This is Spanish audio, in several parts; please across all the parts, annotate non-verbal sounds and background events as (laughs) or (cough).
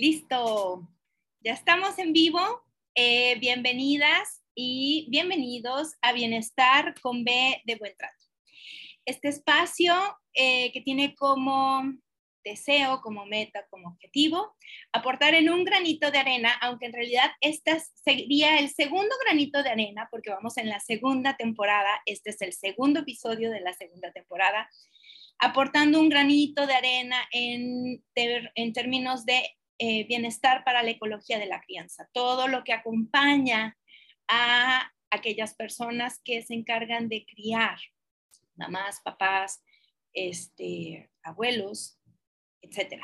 Listo, ya estamos en vivo. Eh, bienvenidas y bienvenidos a Bienestar con B de Buen Trato. Este espacio eh, que tiene como deseo, como meta, como objetivo, aportar en un granito de arena, aunque en realidad este sería el segundo granito de arena, porque vamos en la segunda temporada, este es el segundo episodio de la segunda temporada, aportando un granito de arena en, en términos de eh, bienestar para la ecología de la crianza, todo lo que acompaña a aquellas personas que se encargan de criar, mamás, papás, este, abuelos, etc.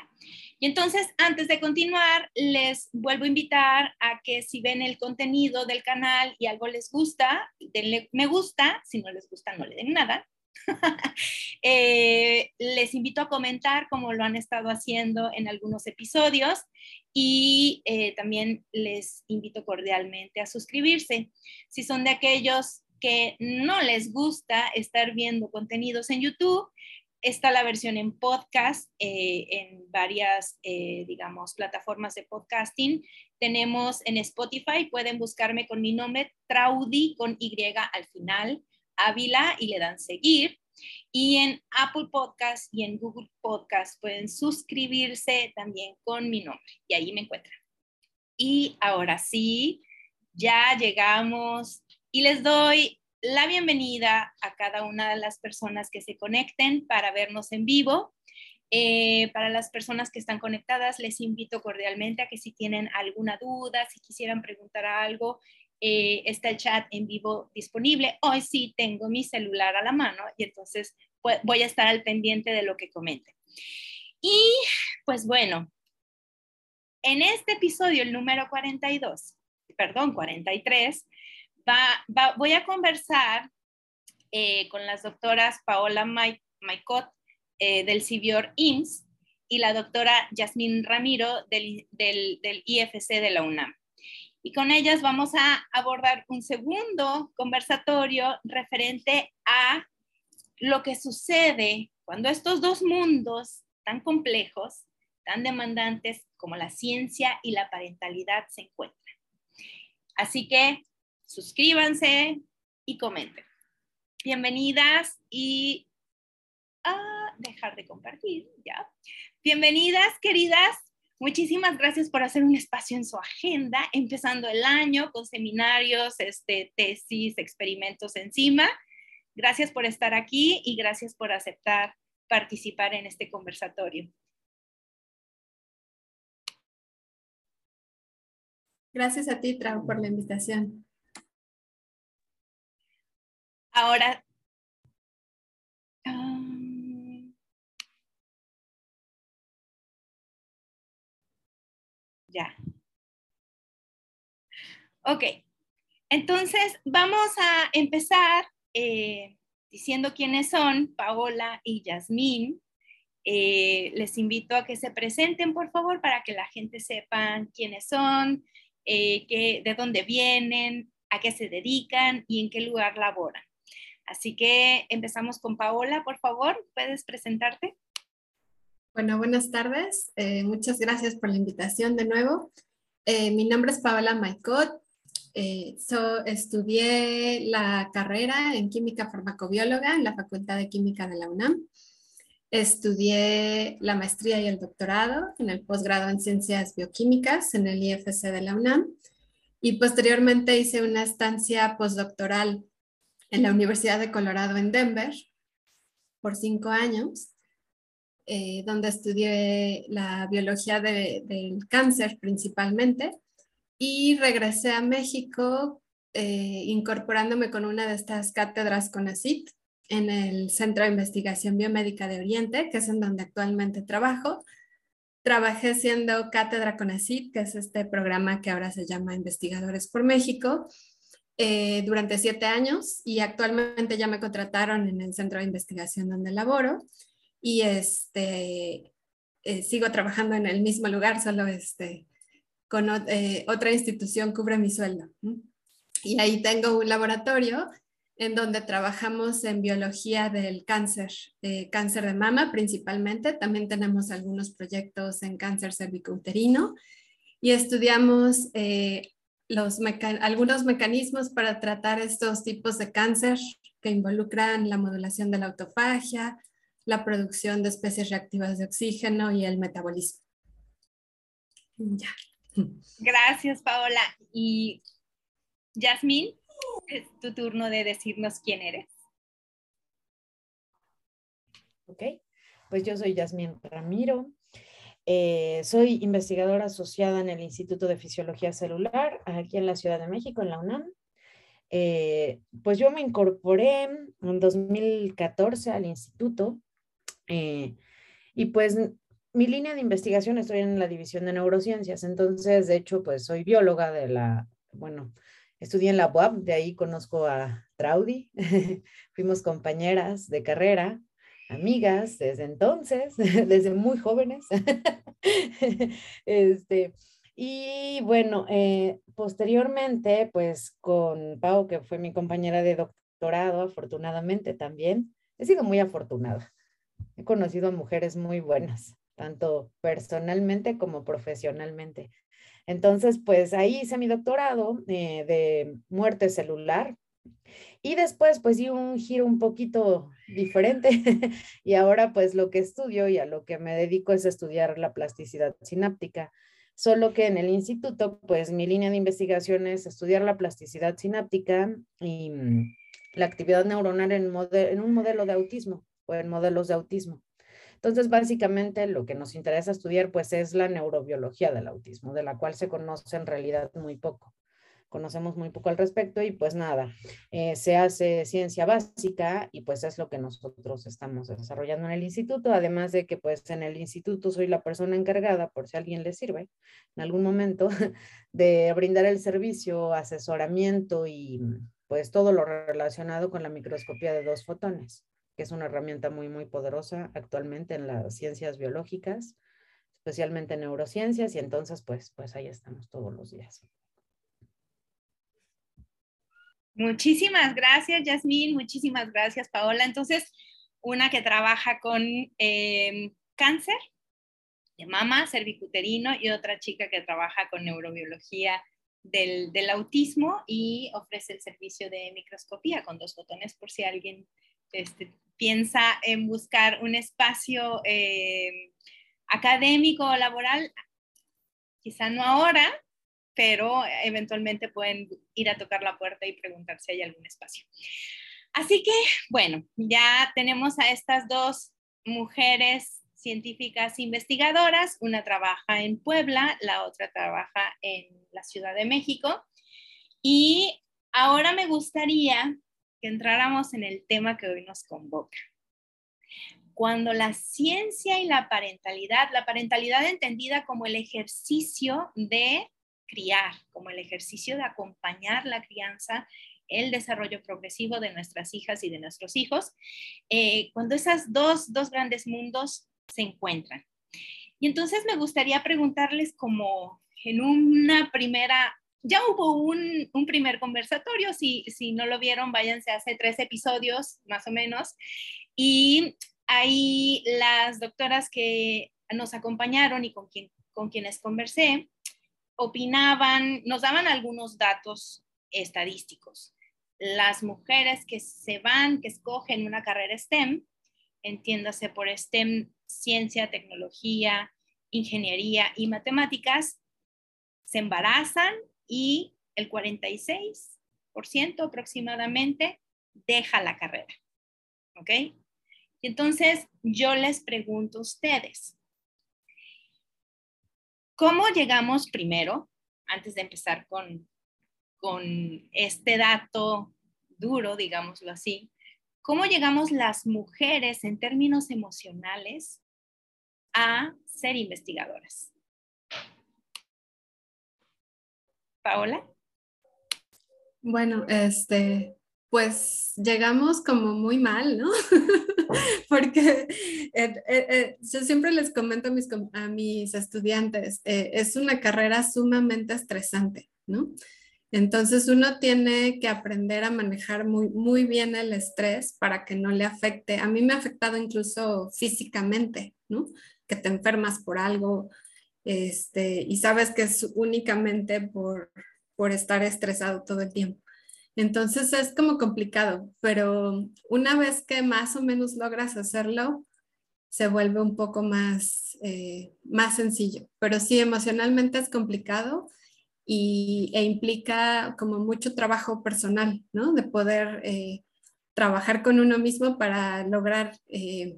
Y entonces, antes de continuar, les vuelvo a invitar a que si ven el contenido del canal y algo les gusta, denle me gusta, si no les gusta, no le den nada. (laughs) Eh, les invito a comentar como lo han estado haciendo en algunos episodios y eh, también les invito cordialmente a suscribirse. Si son de aquellos que no les gusta estar viendo contenidos en YouTube, está la versión en podcast eh, en varias, digamos, plataformas de podcasting. Tenemos en Spotify, pueden buscarme con mi nombre, Traudy, con Y al final. Ávila y le dan seguir. Y en Apple Podcast y en Google Podcast pueden suscribirse también con mi nombre y ahí me encuentran. Y ahora sí, ya llegamos y les doy la bienvenida a cada una de las personas que se conecten para vernos en vivo. Eh, para las personas que están conectadas, les invito cordialmente a que si tienen alguna duda, si quisieran preguntar algo, eh, está el chat en vivo disponible. Hoy sí tengo mi celular a la mano y entonces voy a estar al pendiente de lo que comenten. Y pues bueno, en este episodio, el número 42, perdón, 43, va, voy a conversar eh, con las doctoras Paola Maicot eh, del CIVIOR IMSS y la doctora Yasmín Ramiro del, del IFC de la UNAM y con ellas vamos a abordar un segundo conversatorio referente a lo que sucede cuando estos dos mundos tan complejos, tan demandantes como la ciencia y la parentalidad se encuentran. Así que suscríbanse y comenten. Bienvenidas y a ah, dejar de compartir, ya. Bienvenidas, queridas Muchísimas gracias por hacer un espacio en su agenda, empezando el año con seminarios, este, tesis, experimentos encima. Gracias por estar aquí y gracias por aceptar participar en este conversatorio. Gracias a ti, Trau, por la invitación. Ahora, Ya. Ok, entonces vamos a empezar eh, diciendo quiénes son Paola y Yasmín. Eh, les invito a que se presenten, por favor, para que la gente sepa quiénes son, eh, de dónde vienen, a qué se dedican y en qué lugar laboran. Así que empezamos con Paola, por favor, ¿puedes presentarte? Bueno, buenas tardes. Eh, muchas gracias por la invitación de nuevo. Eh, mi nombre es Paola Maicot. Eh, estudié la carrera en química farmacobióloga en la Facultad de Química de la UNAM. Estudié la maestría y el doctorado en el posgrado en ciencias bioquímicas en el IFC de la UNAM. y posteriormente hice una estancia postdoctoral en la Universidad de Colorado en Denver por cinco años, eh, donde estudié la biología del cáncer principalmente y regresé a México eh, incorporándome con una de estas cátedras con ACIT en el Centro de Investigación Biomédica de Oriente, que es en donde actualmente trabajo. Trabajé siendo cátedra con ACIT, que es este programa que ahora se llama Investigadores por México, eh, durante siete años y actualmente ya me contrataron en el centro de investigación donde laboro y este, eh, sigo trabajando en el mismo lugar, solo este, con eh, otra institución cubre mi sueldo. Y ahí tengo un laboratorio en donde trabajamos en biología del cáncer, cáncer de mama principalmente. También tenemos algunos proyectos en cáncer cervicouterino y estudiamos los algunos mecanismos para tratar estos tipos de cáncer que involucran la modulación de la autofagia, la producción de especies reactivas de oxígeno y el metabolismo. Ya. Gracias, Paola. Y Yasmín, es tu turno de decirnos quién eres. Ok, pues yo soy Yasmín Ramiro, eh, soy investigadora asociada en el Instituto de Fisiología Celular, aquí en la Ciudad de México, en la UNAM. Eh, pues yo me incorporé en 2014 al instituto eh, y pues mi línea de investigación estoy en la división de neurociencias, entonces de hecho pues soy bióloga de la, bueno, estudié en la UAP, de ahí conozco a Traudy, (laughs) fuimos compañeras de carrera amigas desde entonces, (laughs) desde muy jóvenes. (laughs) este, y bueno, eh, posteriormente, pues con Pau, que fue mi compañera de doctorado, afortunadamente también, he sido muy afortunada. He conocido a mujeres muy buenas, tanto personalmente como profesionalmente. Entonces, pues ahí hice mi doctorado eh, de muerte celular y después, pues di un giro un poquito diferente (laughs) y ahora pues lo que estudio y a lo que me dedico es estudiar la plasticidad sináptica. Solo que en el instituto, pues mi línea de investigación es estudiar la plasticidad sináptica y mm, la actividad neuronal en, en un modelo de autismo o en modelos de autismo. Entonces, básicamente lo que nos interesa estudiar pues es la neurobiología del autismo, de la cual se conoce en realidad muy poco. Conocemos muy poco al respecto y pues nada, eh, se hace ciencia básica y pues es lo que nosotros estamos desarrollando en el instituto, además de que pues en el instituto soy la persona encargada, por si a alguien le sirve en algún momento, (laughs) de brindar el servicio, asesoramiento y pues todo lo relacionado con la microscopía de dos fotones, que es una herramienta muy, muy poderosa actualmente en las ciencias biológicas, especialmente en neurociencias, y entonces pues, pues ahí estamos todos los días. Muchísimas gracias, Yasmín. Muchísimas gracias, Paola. Entonces, una que trabaja con em, cáncer de mama, cervicuterino, y otra chica que trabaja con neurobiología del, autismo y ofrece el servicio de microscopía con dos botones por si alguien este, piensa en buscar un espacio em, académico o laboral, quizá no ahora, pero eventualmente pueden ir a tocar la puerta y preguntar si hay algún espacio. Así que, bueno, ya tenemos a estas dos mujeres científicas investigadoras. Una trabaja en Puebla, la otra trabaja en la Ciudad de México. Y ahora me gustaría que entráramos en el tema que hoy nos convoca. Cuando la ciencia y la parentalidad, la parentalidad entendida como el ejercicio de criar, como el ejercicio de acompañar la crianza, el desarrollo progresivo de nuestras hijas y de nuestros hijos, eh, cuando esos dos, dos grandes mundos se encuentran. Y entonces me gustaría preguntarles como en una primera, ya hubo un, primer conversatorio, si, si no lo vieron, váyanse hace tres episodios más o menos, y ahí las doctoras que nos acompañaron y con, con quienes conversé, opinaban, nos daban algunos datos estadísticos. Las mujeres que se van, que escogen una carrera STEM, entiéndase por STEM, ciencia, tecnología, ingeniería y matemáticas, se embarazan y el 46% aproximadamente deja la carrera. ¿Ok? Entonces, yo les pregunto a ustedes, ¿cómo llegamos primero, antes de empezar con, con este dato duro, digámoslo así, cómo llegamos las mujeres en términos emocionales a ser investigadoras? Paola. Bueno, este, pues llegamos como muy mal, ¿no? (laughs) Porque eh, eh, eh, yo siempre les comento a mis, a mis estudiantes, es una carrera sumamente estresante, ¿no? Entonces uno tiene que aprender a manejar muy, muy bien el estrés para que no le afecte. A mí me ha afectado incluso físicamente, ¿no? Que te enfermas por algo este, y sabes que es únicamente por, por estar estresado todo el tiempo. Entonces es como complicado, pero una vez que más o menos logras hacerlo, se vuelve un poco más, eh, más sencillo. Pero sí, emocionalmente es complicado y, e implica como mucho trabajo personal, ¿no? De poder eh, trabajar con uno mismo para lograr, eh,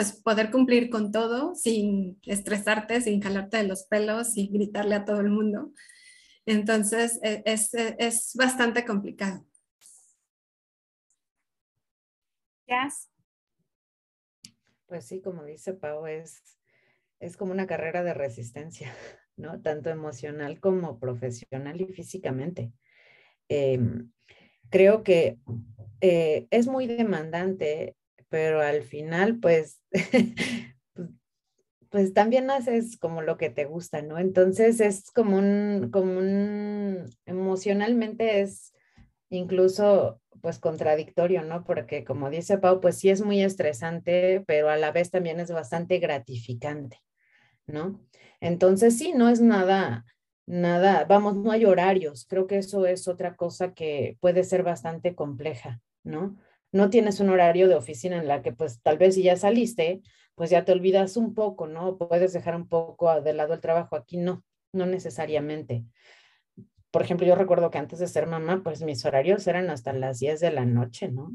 pues, poder cumplir con todo sin estresarte, sin jalarte de los pelos y gritarle a todo el mundo. Entonces, e, es, e, es bastante complicado. Pues sí, como dice Pau, es, es como una carrera de resistencia, (laughs) ¿no? Tanto emocional como profesional y físicamente. Em, creo que eh, es muy demandante, pero al final, (laughs) pues, pues también haces como lo que te gusta, ¿no? Entonces es como un, como un, emocionalmente es incluso pues contradictorio, ¿no? Porque como dice Pau, pues sí es muy estresante, pero a la vez también es bastante gratificante, ¿no? Entonces sí, no es nada, nada, vamos, no hay horarios, creo que eso es otra cosa que puede ser bastante compleja, ¿no? No tienes un horario de oficina en la que pues tal vez si ya saliste, pues ya te olvidas un poco, ¿no? Puedes dejar un poco de lado el trabajo. Aquí no, no necesariamente. Por ejemplo, yo recuerdo que antes de ser mamá, pues mis horarios eran hasta las 10 de la noche, ¿no?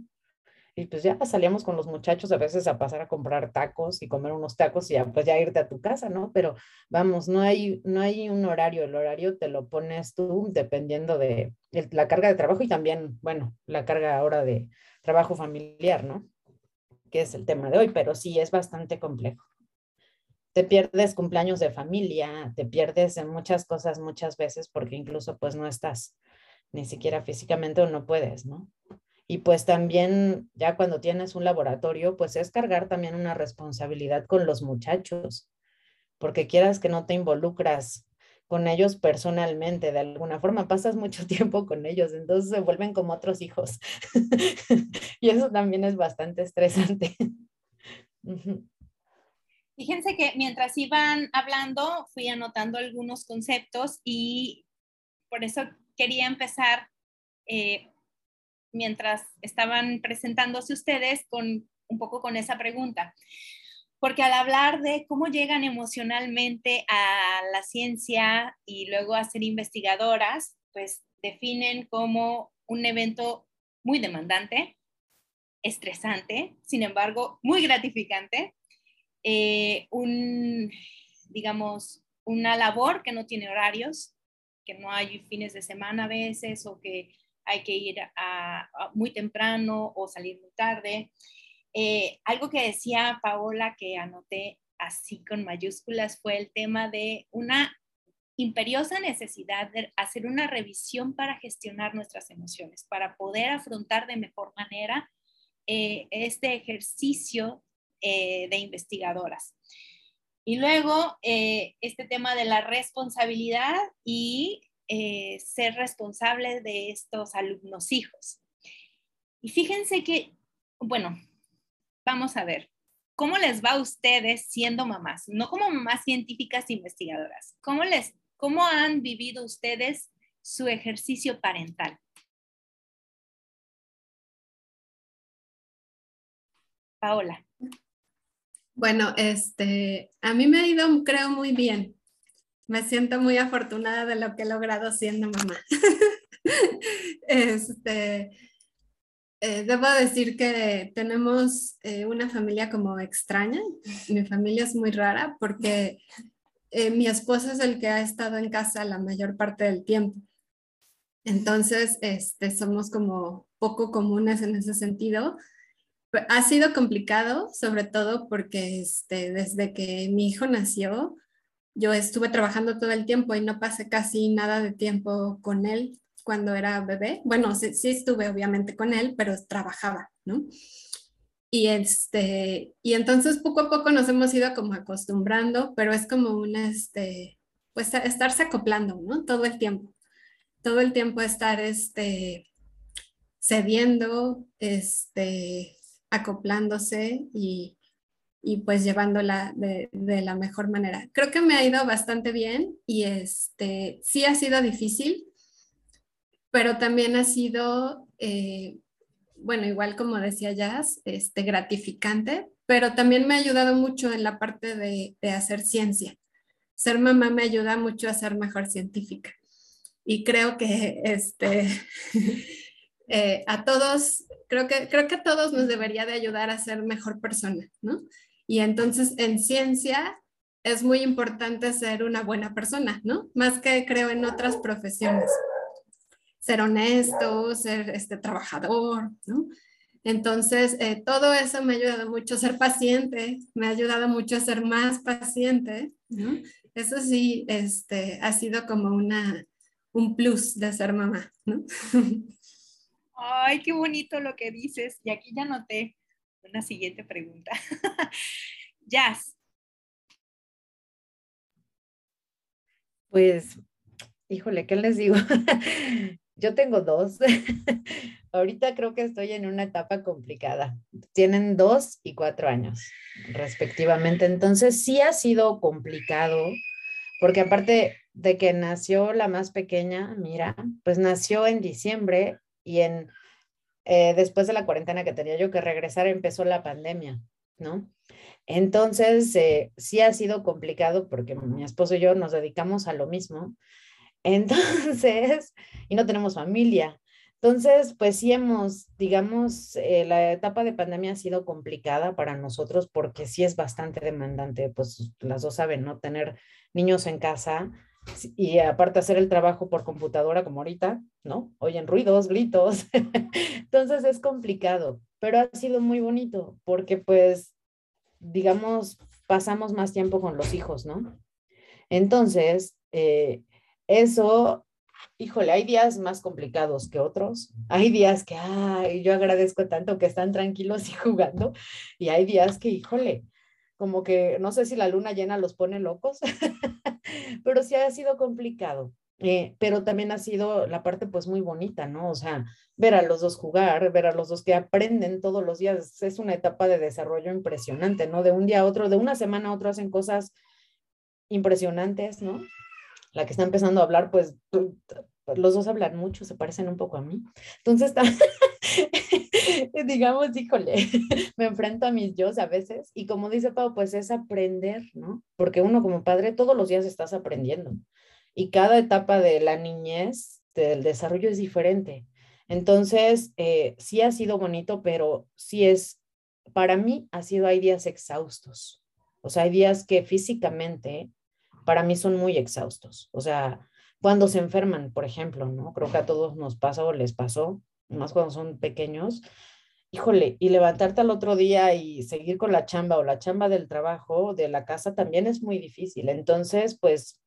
Y pues ya salíamos con los muchachos a veces a pasar a comprar tacos y comer unos tacos y ya, pues ya irte a tu casa, ¿no? Pero vamos, no hay, no hay un horario, el horario te lo pones tú dependiendo de la carga de trabajo y también, bueno, la carga ahora de trabajo familiar, ¿no? que es el tema de hoy, pero sí es bastante complejo. Te pierdes cumpleaños de familia, te pierdes en muchas cosas muchas veces porque incluso pues no estás ni siquiera físicamente o no puedes, ¿no? Y pues también ya cuando tienes un laboratorio, pues es cargar también una responsabilidad con los muchachos, porque quieras que no te involucras con ellos personalmente, de alguna forma pasas mucho (laughs) tiempo con ellos, entonces se vuelven como otros hijos. (laughs) y eso también es bastante estresante. Fíjense que mientras iban hablando, fui anotando algunos conceptos y por eso quería empezar, eh, mientras estaban presentándose ustedes, con un poco con esa pregunta porque al hablar de cómo llegan emocionalmente a la ciencia y luego a ser investigadoras, pues definen como un evento muy demandante, estresante, sin embargo, muy gratificante, eh, un, digamos, una labor que no tiene horarios, que no hay fines de semana a veces o que hay que ir muy temprano o salir muy tarde. Eh, algo que decía Paola que anoté así con mayúsculas fue el tema de una imperiosa necesidad de hacer una revisión para gestionar nuestras emociones, para poder afrontar de mejor manera eh, este ejercicio eh, de investigadoras. Y luego, este tema de la responsabilidad y ser responsable de estos alumnos hijos. Y fíjense que, bueno, vamos a ver, ¿cómo les va a ustedes siendo mamás? No como mamás científicas investigadoras. ¿Cómo, les, cómo han vivido ustedes su ejercicio parental? Paola. Bueno, este, a mí me ha ido, creo, muy bien. me siento muy afortunada de lo que he logrado siendo mamá. (laughs) este, eh, debo decir que tenemos eh, una familia como extraña. Mi familia es muy rara porque eh, mi esposo es el que ha estado en casa la mayor parte del tiempo. Entonces, este, somos como poco comunes en ese sentido. Ha sido complicado, sobre todo porque este, desde que mi hijo nació, yo estuve trabajando todo el tiempo y no pasé casi nada de tiempo con él cuando era bebé. Bueno, sí, estuve obviamente con él, pero trabajaba, ¿no? Y, este, y entonces poco a poco nos hemos ido como acostumbrando, pero es como un, este, pues estarse acoplando, ¿no? Todo el tiempo. Todo el tiempo estar, este, cediendo, este, acoplándose y, y pues llevándola de, de, la mejor manera. Creo que me ha ido bastante bien y este, sí ha sido difícil, pero también ha sido, eh, bueno, igual como decía Jazz, este, gratificante, pero también me ha ayudado mucho en la parte de, de hacer ciencia. Ser mamá me ayuda mucho a ser mejor científica. Y creo que este, (laughs) eh, a todos, creo que, creo que a todos nos debería de ayudar a ser mejor persona, ¿no? Y entonces en ciencia es muy importante ser una buena persona, ¿no? Más que creo en otras profesiones. Ser honesto, ser este, trabajador, ¿no? Entonces, eh, todo eso me ha ayudado mucho a ser paciente, me ha ayudado mucho a ser más paciente, ¿no? Eso sí, este, ha sido como una, un plus de ser mamá, ¿no? Ay, qué bonito lo que dices. Y aquí ya noté una siguiente pregunta. (laughs) Jazz. Pues, híjole, ¿qué les digo? (laughs) Yo tengo dos. (laughs) Ahorita creo que estoy en una etapa complicada. Tienen dos y cuatro años, respectivamente. Entonces, sí ha sido complicado, porque aparte de que nació la más pequeña, mira, pues nació en diciembre y en eh, después de la cuarentena que tenía yo que regresar, empezó la pandemia, ¿no? Entonces, eh, sí ha sido complicado porque mi esposo y yo nos dedicamos a lo mismo. Entonces, (laughs) y no tenemos familia. Entonces, pues sí hemos, digamos, eh, la etapa de pandemia ha sido complicada para nosotros porque sí es bastante demandante, pues las dos saben, ¿no? Tener niños en casa y aparte hacer el trabajo por computadora como ahorita, ¿no? Oyen ruidos, gritos. (laughs) Entonces es complicado, pero ha sido muy bonito porque pues, digamos, pasamos más tiempo con los hijos, ¿no? Entonces, eh, eso, híjole, hay días más complicados que otros. Hay días que, ay, yo agradezco tanto que están tranquilos y jugando. Y hay días que, híjole, como que no sé si la luna llena los pone locos, (laughs) pero sí ha sido complicado. Eh, pero también ha sido la parte pues muy bonita, ¿no? O sea, ver a los dos jugar, ver a los dos que aprenden todos los días, es una etapa de desarrollo impresionante, ¿no? De un día a otro, de una semana a otro hacen cosas impresionantes, ¿no? La que está empezando a hablar, pues los dos hablan mucho, se parecen un poco a mí. Entonces, (laughs) digamos, híjole, (laughs) me enfrento a mis yo a veces y como dice Pau, pues es aprender, ¿no? Porque uno como padre todos los días estás aprendiendo y cada etapa de la niñez, del desarrollo es diferente. Entonces, eh, sí ha sido bonito, pero sí es, para mí ha sido, hay días exhaustos. O sea, hay días que físicamente para mí son muy exhaustos. O sea, cuando se enferman, por ejemplo, ¿no? Creo que a todos nos pasa o les pasó, más cuando son pequeños, híjole, y levantarte al otro día y seguir con la chamba o la chamba del trabajo, de la casa, también es muy difícil. Entonces, pues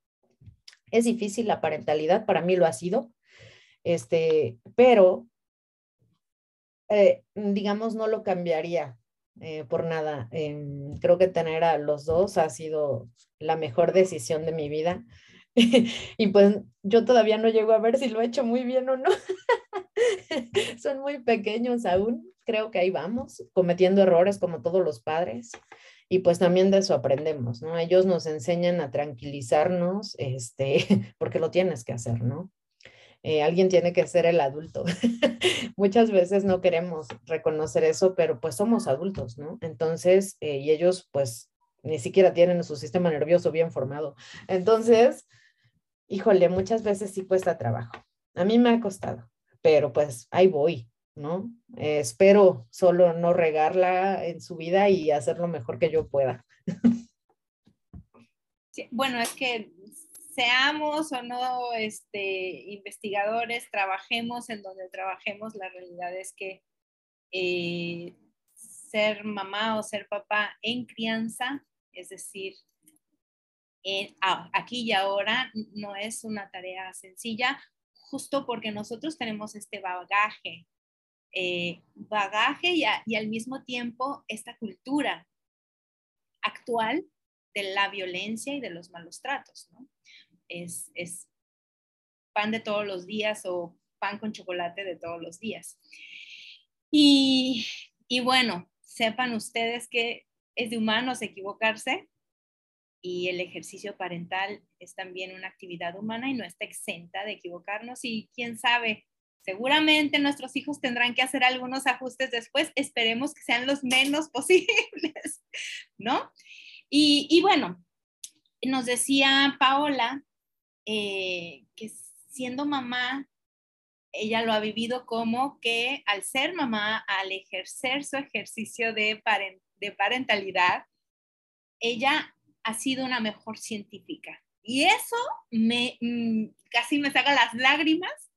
es difícil la parentalidad, para mí lo ha sido, este, pero eh, digamos, no lo cambiaría eh, por nada. Em, creo que tener a los dos ha sido la mejor decisión de mi vida. (laughs) y pues yo todavía no llego a ver si lo he hecho muy bien o no. (laughs) Son muy pequeños aún, creo que ahí vamos, cometiendo errores como todos los padres. Y pues también de eso aprendemos, ¿no? Ellos nos enseñan a tranquilizarnos, este, (laughs) porque lo tienes que hacer, ¿no? Eh, alguien tiene que ser el adulto. (laughs) Muchas veces no queremos reconocer eso, pero pues somos adultos, ¿no? Entonces, eh, y ellos pues ni siquiera tienen su sistema nervioso bien formado. Entonces, híjole, muchas veces sí cuesta trabajo. A mí me ha costado, pero pues ahí voy, ¿no? Eh, espero solo no regarla en su vida y hacer lo mejor que yo pueda. bueno, es que seamos o no este, investigadores, trabajemos en donde trabajemos, la realidad es que eh, ser mamá o ser papá en crianza, es decir, aquí y ahora no es una tarea sencilla, justo porque nosotros tenemos este bagaje, eh, bagaje y, y, al mismo tiempo esta cultura actual de la violencia y de los malos tratos, ¿no? Es, es pan de todos los días o pan con chocolate de todos los días. Y, y bueno, sepan ustedes que es de humanos equivocarse y el ejercicio parental es también una actividad humana y no está exenta de equivocarnos y quién sabe, seguramente nuestros hijos tendrán que hacer algunos ajustes después, esperemos que sean los menos (laughs) posibles, ¿no? Y, bueno, nos decía Paola eh, que siendo mamá, ella lo ha vivido como que al ser mamá, al ejercer su ejercicio de, de parentalidad, ella ha sido una mejor científica. Y eso me mm, casi me saca las lágrimas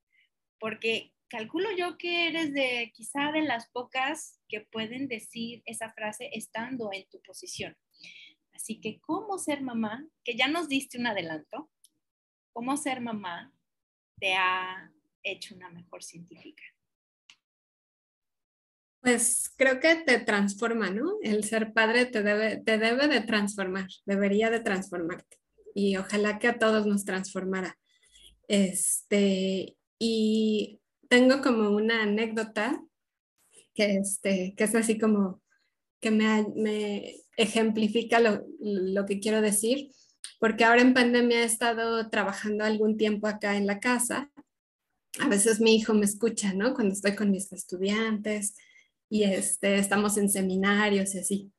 porque calculo yo que eres de quizá de las pocas que pueden decir esa frase estando en tu posición. Así que, ¿cómo ser mamá? Que ya nos diste un adelanto. ¿Cómo ser mamá te ha hecho una mejor científica? Pues creo que te transforma, ¿no? El ser padre te debe, te debe de transformar, debería de transformarte. Y ojalá que a todos nos transformara. Este, y tengo como una anécdota que, este, que es así como que me, me ejemplifica lo, lo, que quiero decir, porque ahora en pandemia he estado trabajando algún tiempo acá en la casa. A veces mi hijo me escucha, ¿no? Cuando estoy con mis estudiantes y este, estamos en seminarios y así.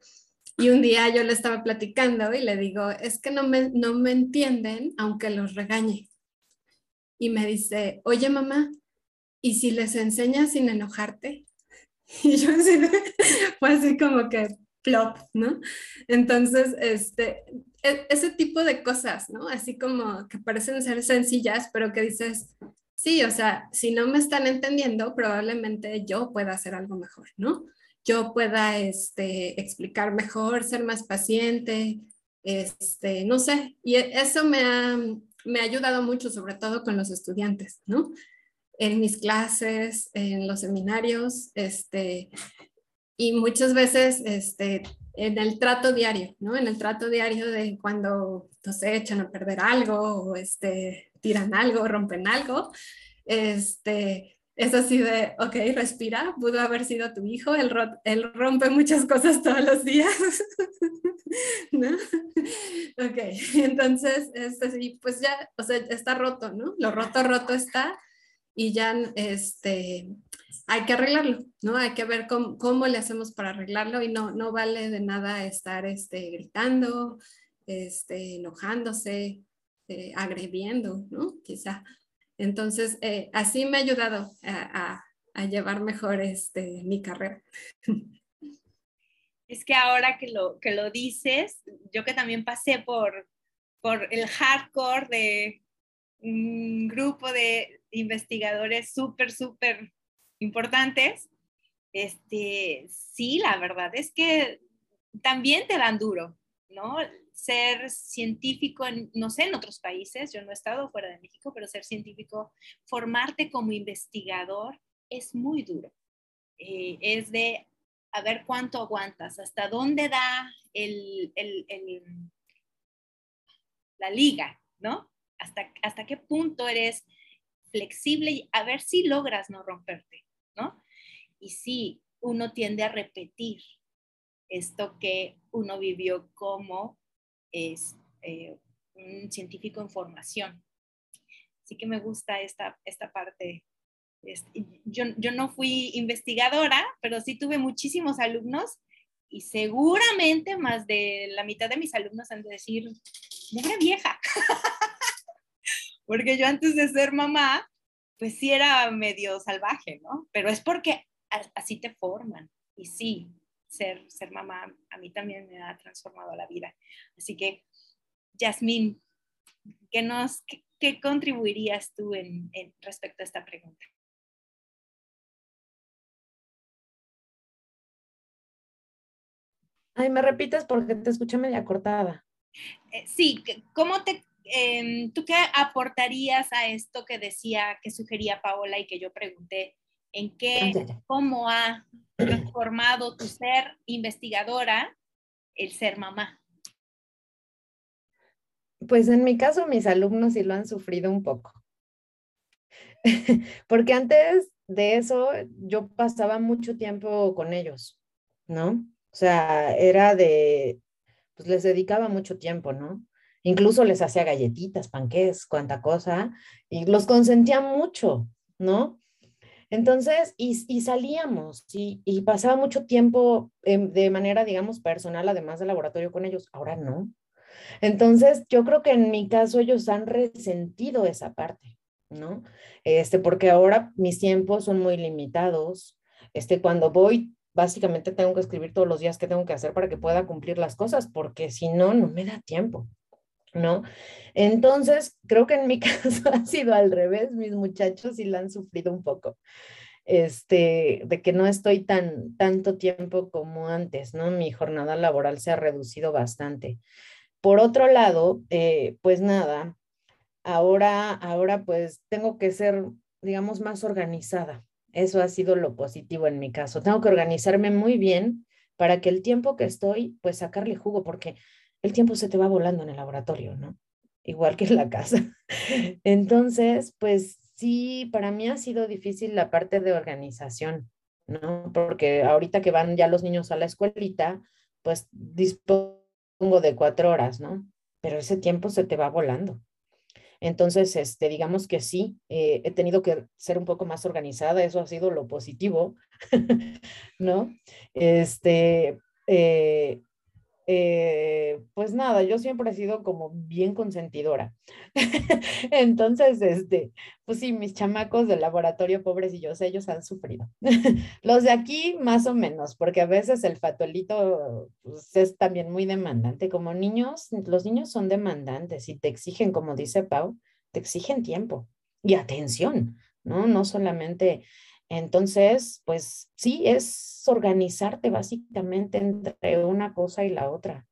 Y un día yo le estaba platicando y le digo, es que no me, no me entienden aunque los regañe. Y me dice, oye mamá, ¿y si les enseñas sin enojarte? (laughs) Y yo así, (laughs) fue así como que, plop, ¿no? Entonces, este, ese tipo de cosas, ¿no? Así como que parecen ser sencillas, pero que dices, sí, o sea, si no me están entendiendo, probablemente yo pueda hacer algo mejor, ¿no? Yo pueda este, explicar mejor, ser más paciente, este, no sé, y eso me ha, me ha ayudado mucho, sobre todo con los estudiantes, ¿no? En mis clases, en los seminarios, este, y muchas veces este, en el trato diario, ¿no? En el trato diario de cuando se echan a perder algo o este, tiran algo, rompen algo, este, es así de, ok, respira, pudo haber sido tu hijo, él, él rompe muchas cosas todos los días, (laughs) ¿no? Ok, entonces, es así, pues ya, o sea, está roto, ¿no? Lo roto, roto está y ya, este, hay que arreglarlo, ¿no? Hay que ver cómo, cómo, le hacemos para arreglarlo y no, no vale de nada estar este, gritando, este, enojándose, eh, agrediendo, ¿no? Quizá. Entonces, eh, así me ha ayudado a, a, llevar mejor este, mi carrera. Es que ahora que lo, que lo dices, yo que también pasé por, por el hardcore de un grupo de investigadores súper, súper importantes, este, sí, la verdad es que también te dan duro, ¿no? Ser científico, en, no sé, en otros países, yo no he estado fuera de México, pero ser científico, formarte como investigador es muy duro. Eh, es de a ver cuánto aguantas, hasta dónde da el, el, la liga, ¿no? Hasta, hasta qué punto eres flexible y a ver si logras no romperte. Y sí, uno tiende a repetir esto que uno vivió como es, eh, un científico en formación. Así que me gusta esta, esta parte. Yo, yo no fui investigadora, pero sí tuve muchísimos alumnos y seguramente más de la mitad de mis alumnos han de decir, mujer vieja, (laughs) porque yo antes de ser mamá, pues sí era medio salvaje, ¿no? Pero es porque así te forman. Y sí, ser, ser mamá a mí también me ha transformado la vida. Así que, Yasmín, ¿qué, nos, qué, contribuirías tú en, respecto a esta pregunta? Ay, me repites porque te escuché media cortada. Eh, sí, ¿cómo te, em, tú qué aportarías a esto que decía, que sugería Paola y que yo pregunté? ¿En qué, cómo ha transformado tu ser investigadora el ser mamá? Pues en mi caso, mis alumnos sí lo han sufrido un poco. (laughs) Porque antes de eso, yo pasaba mucho tiempo con ellos, ¿no? O sea, era de, pues les dedicaba mucho tiempo, ¿no? Incluso les hacía galletitas, panqués, cuanta cosa, y los consentía mucho, ¿no? Entonces, y, salíamos y, pasaba mucho tiempo de manera, digamos, personal, además del laboratorio con ellos. Ahora no. Entonces, yo creo que en mi caso ellos han resentido esa parte, ¿no? Este, porque ahora mis tiempos son muy limitados. Este, cuando voy, básicamente tengo que escribir todos los días que tengo que hacer para que pueda cumplir las cosas, porque si no, no me da tiempo. ¿No? Entonces, creo que en mi (laughs) caso ha sido al revés, mis muchachos sí la han sufrido un poco, este, de que no estoy tan tanto tiempo como antes, ¿no? Mi jornada laboral se ha reducido bastante. Por otro lado, eh, pues nada, ahora, ahora pues tengo que ser, digamos, más organizada. Eso ha sido lo positivo en mi caso. Tengo que organizarme muy bien para que el tiempo que estoy, pues sacarle jugo, porque el tiempo se te va volando en el laboratorio, ¿no? Igual que en la casa. (laughs) Entonces, pues sí, para mí ha sido difícil la parte de organización, ¿no? Porque ahorita que van ya los niños a la escuelita, pues dispongo de cuatro horas, ¿no? Pero ese tiempo se te va volando. Entonces, este, digamos que sí, eh, he tenido que ser un poco más organizada, eso ha sido lo positivo, (laughs) ¿no? Este, eh, eh, pues nada, yo siempre he sido como bien consentidora. (laughs) Entonces, este, pues sí, mis chamacos del laboratorio, pobres y yo, ellos han sufrido. (laughs) Los de aquí, más o menos, porque a veces el fatuelito pues, es también muy demandante. Como niños, los niños son demandantes y te exigen, como dice Pau, te exigen tiempo y atención, ¿no? No solamente entonces, pues sí, es organizarte básicamente entre una cosa y la otra.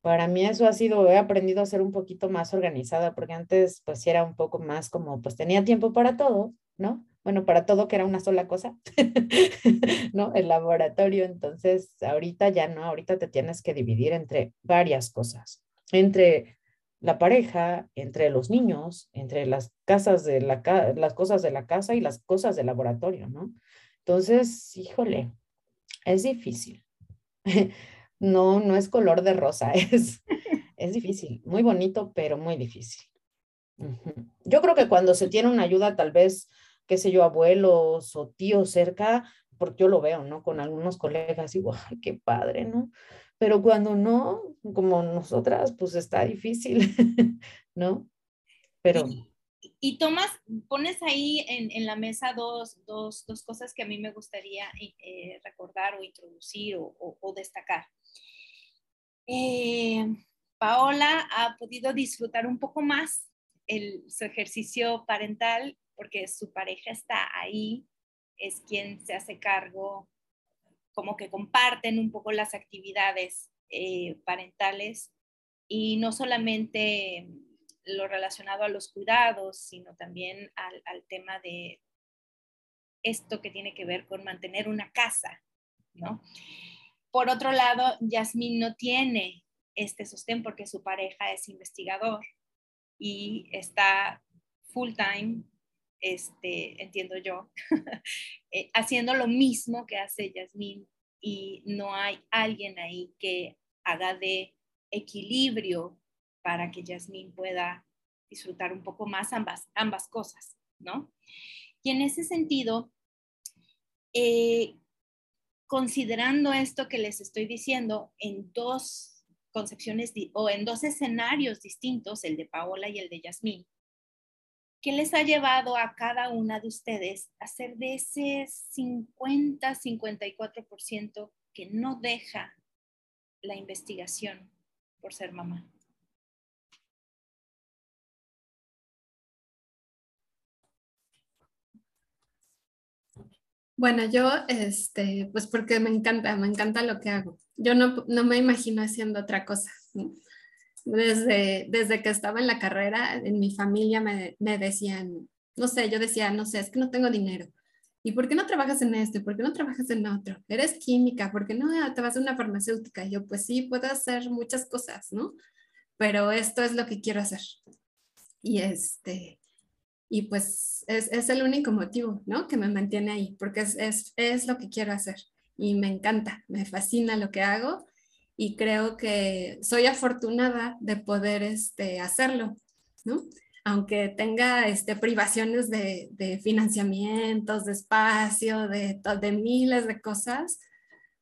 Para mí eso ha sido, he aprendido a ser un poquito más organizada, porque antes pues era un poco más como, pues tenía tiempo para todo, ¿no? Bueno, para todo que era una sola cosa, (laughs) ¿no? El laboratorio, entonces ahorita ya no, ahorita te tienes que dividir entre varias cosas, entre la pareja, entre los niños, entre las casas de la las cosas de la casa y las cosas del laboratorio, ¿no? Entonces, híjole, es difícil. (laughs) No, no es color de rosa, (laughs) es, es difícil, muy bonito, pero muy difícil. Yo creo que cuando se tiene una ayuda, tal vez, qué sé yo, abuelos o tíos cerca, porque yo lo veo, ¿no? Con algunos colegas, digo, ay, qué padre, ¿no? Pero cuando no, como nosotras, pues está difícil, (laughs) ¿no? Pero... Y, tomas, pones ahí en, la mesa dos, cosas que a mí me gustaría eh, recordar o introducir o, destacar. Eh, Paola ha podido disfrutar un poco más el, su ejercicio parental porque su pareja está ahí, es quien se hace cargo como que comparten un poco las actividades eh, parentales y no solamente lo relacionado a los cuidados, sino también al, tema de esto que tiene que ver con mantener una casa, ¿no? Por otro lado, Yasmín no tiene este sostén porque su pareja es investigador y está full time este, entiendo yo, (laughs) eh, haciendo lo mismo que hace Yasmín y no hay alguien ahí que haga de equilibrio para que Yasmín pueda disfrutar un poco más ambas, ambas cosas, ¿no? Y en ese sentido, eh, considerando esto que les estoy diciendo en dos concepciones o en dos escenarios distintos, el de Paola y el de Yasmín, ¿qué les ha llevado a cada una de ustedes a ser de ese 50-54% que no deja la investigación por ser mamá? Bueno, yo, este, pues porque me encanta, me encanta lo que hago. Yo no, no me imagino haciendo otra cosa. Desde, desde que estaba en la carrera, en mi familia me, me, decían, no sé, yo decía, no sé, es que no tengo dinero. ¿Y por qué no trabajas en esto? ¿Por qué no trabajas en otro? Eres química, ¿por qué no te vas a una farmacéutica? Yo, pues sí, puedo hacer muchas cosas, ¿no? Pero esto es lo que quiero hacer. Y este, y pues es, es, el único motivo, ¿no? Que me mantiene ahí, porque es, es, es, lo que quiero hacer y me encanta, me fascina lo que hago y creo que soy afortunada de poder este, hacerlo, ¿no? Aunque tenga este, privaciones de, de financiamientos, de espacio, de, de miles de cosas,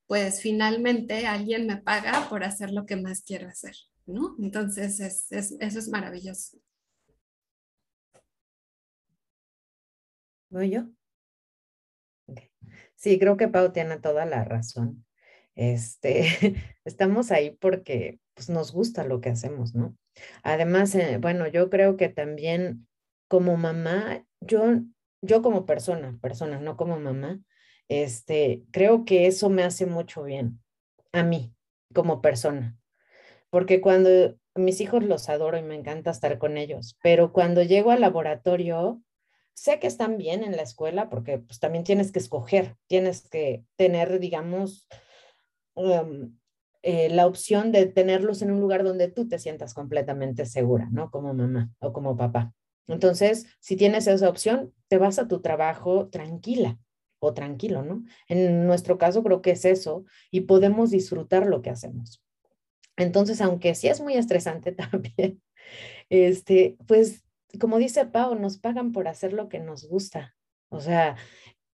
pues finalmente alguien me paga por hacer lo que más quiero hacer, ¿no? Entonces, es, es, eso es maravilloso. ¿Voy yo? Sí, creo que Pau tiene toda la razón. Este, (laughs) estamos ahí porque pues, nos gusta lo que hacemos, ¿no? Además, eh, bueno, yo creo que también como mamá, yo, yo como persona, persona, no como mamá, este, creo que eso me hace mucho bien a mí como persona. Porque cuando mis hijos los adoro y me encanta estar con ellos, pero cuando llego al laboratorio, sé que están bien en la escuela porque pues también tienes que escoger, tienes que tener, digamos, em, eh, la opción de tenerlos en un lugar donde tú te sientas completamente segura, ¿no? Como mamá o como papá. Entonces, si tienes esa opción, te vas a tu trabajo tranquila o tranquilo, ¿no? En nuestro caso creo que es eso y podemos disfrutar lo que hacemos. Entonces, aunque sí es muy estresante (laughs) también, este, pues como dice Pau, nos pagan por hacer lo que nos gusta. O sea,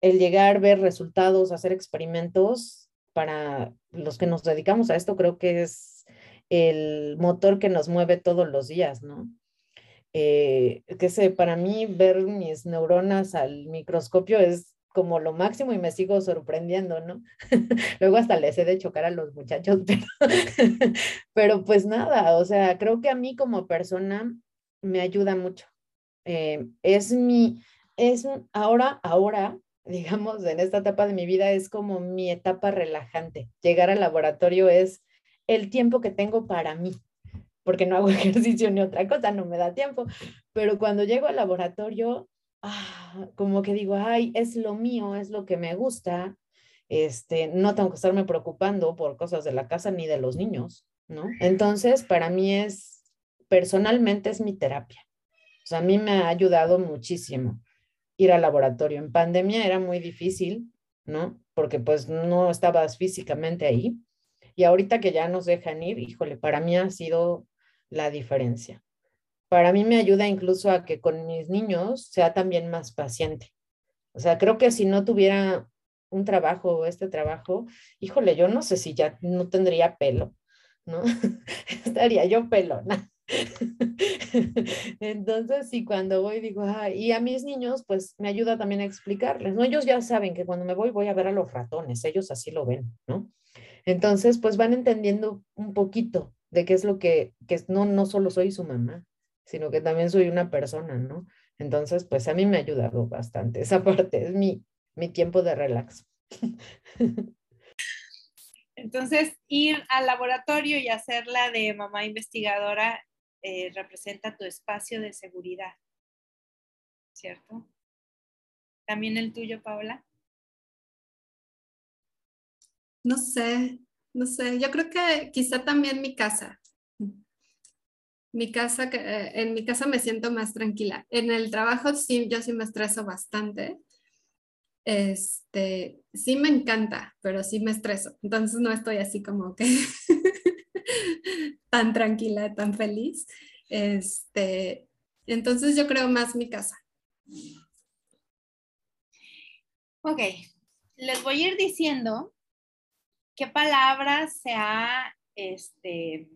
el llegar, ver resultados, hacer experimentos, para los que nos dedicamos a esto, creo que es el motor que nos mueve todos los días, ¿no? Eh, que sé, para mí ver mis neuronas al microscopio es como lo máximo y me sigo sorprendiendo, ¿no? (laughs) Luego hasta les he de chocar a los muchachos, (laughs) pero, pues nada, o sea, creo que a mí como persona me ayuda mucho. Eh, es mi, es ahora, ahora, digamos, en esta etapa de mi vida es como mi etapa relajante. Llegar al laboratorio es el tiempo que tengo para mí, porque no hago (laughs) ejercicio ni otra cosa, no me da tiempo. Pero cuando llego al laboratorio, ah, como que digo, ay, es lo mío, es lo que me gusta. Este, no tengo que estarme preocupando por cosas de la casa ni de los niños, ¿no? Entonces, para mí es personalmente es mi terapia. O sea, a mí me ha ayudado muchísimo ir al laboratorio. En pandemia era muy difícil, ¿no? Porque pues no estabas físicamente ahí. Y ahorita que ya nos dejan ir, híjole, para mí ha sido la diferencia. Para mí me ayuda incluso a que con mis niños sea también más paciente. O sea, creo que si no tuviera un trabajo este trabajo, híjole, yo no sé si ya no tendría pelo, ¿no? (laughs) Estaría yo pelona. (laughs) Entonces, sí, cuando voy digo, y a mis niños, pues me ayuda también a explicarles, ¿no? Ellos ya saben que cuando me voy voy a ver a los ratones, ellos así lo ven, ¿no? Entonces, pues van entendiendo un poquito de qué es lo que, que no, no solo soy su mamá, sino que también soy una persona, ¿no? Entonces, pues a mí me ha ayudado bastante. Esa parte es mi, mi tiempo de relax. (laughs) Entonces, ir al laboratorio y hacerla de mamá investigadora eh, representa tu espacio de seguridad, ¿cierto? ¿También el tuyo, Paola? No sé, no sé. Yo creo que quizá también mi casa. Mi casa, eh, en mi casa me siento más tranquila. En el trabajo sí, yo sí me estreso bastante. Este, sí me encanta, pero sí me estreso. Entonces no estoy así como que (laughs) (laughs) tan tranquila, tan feliz. Este, entonces yo creo más mi casa. Ok, les voy a ir diciendo ¿qué palabra se ha este,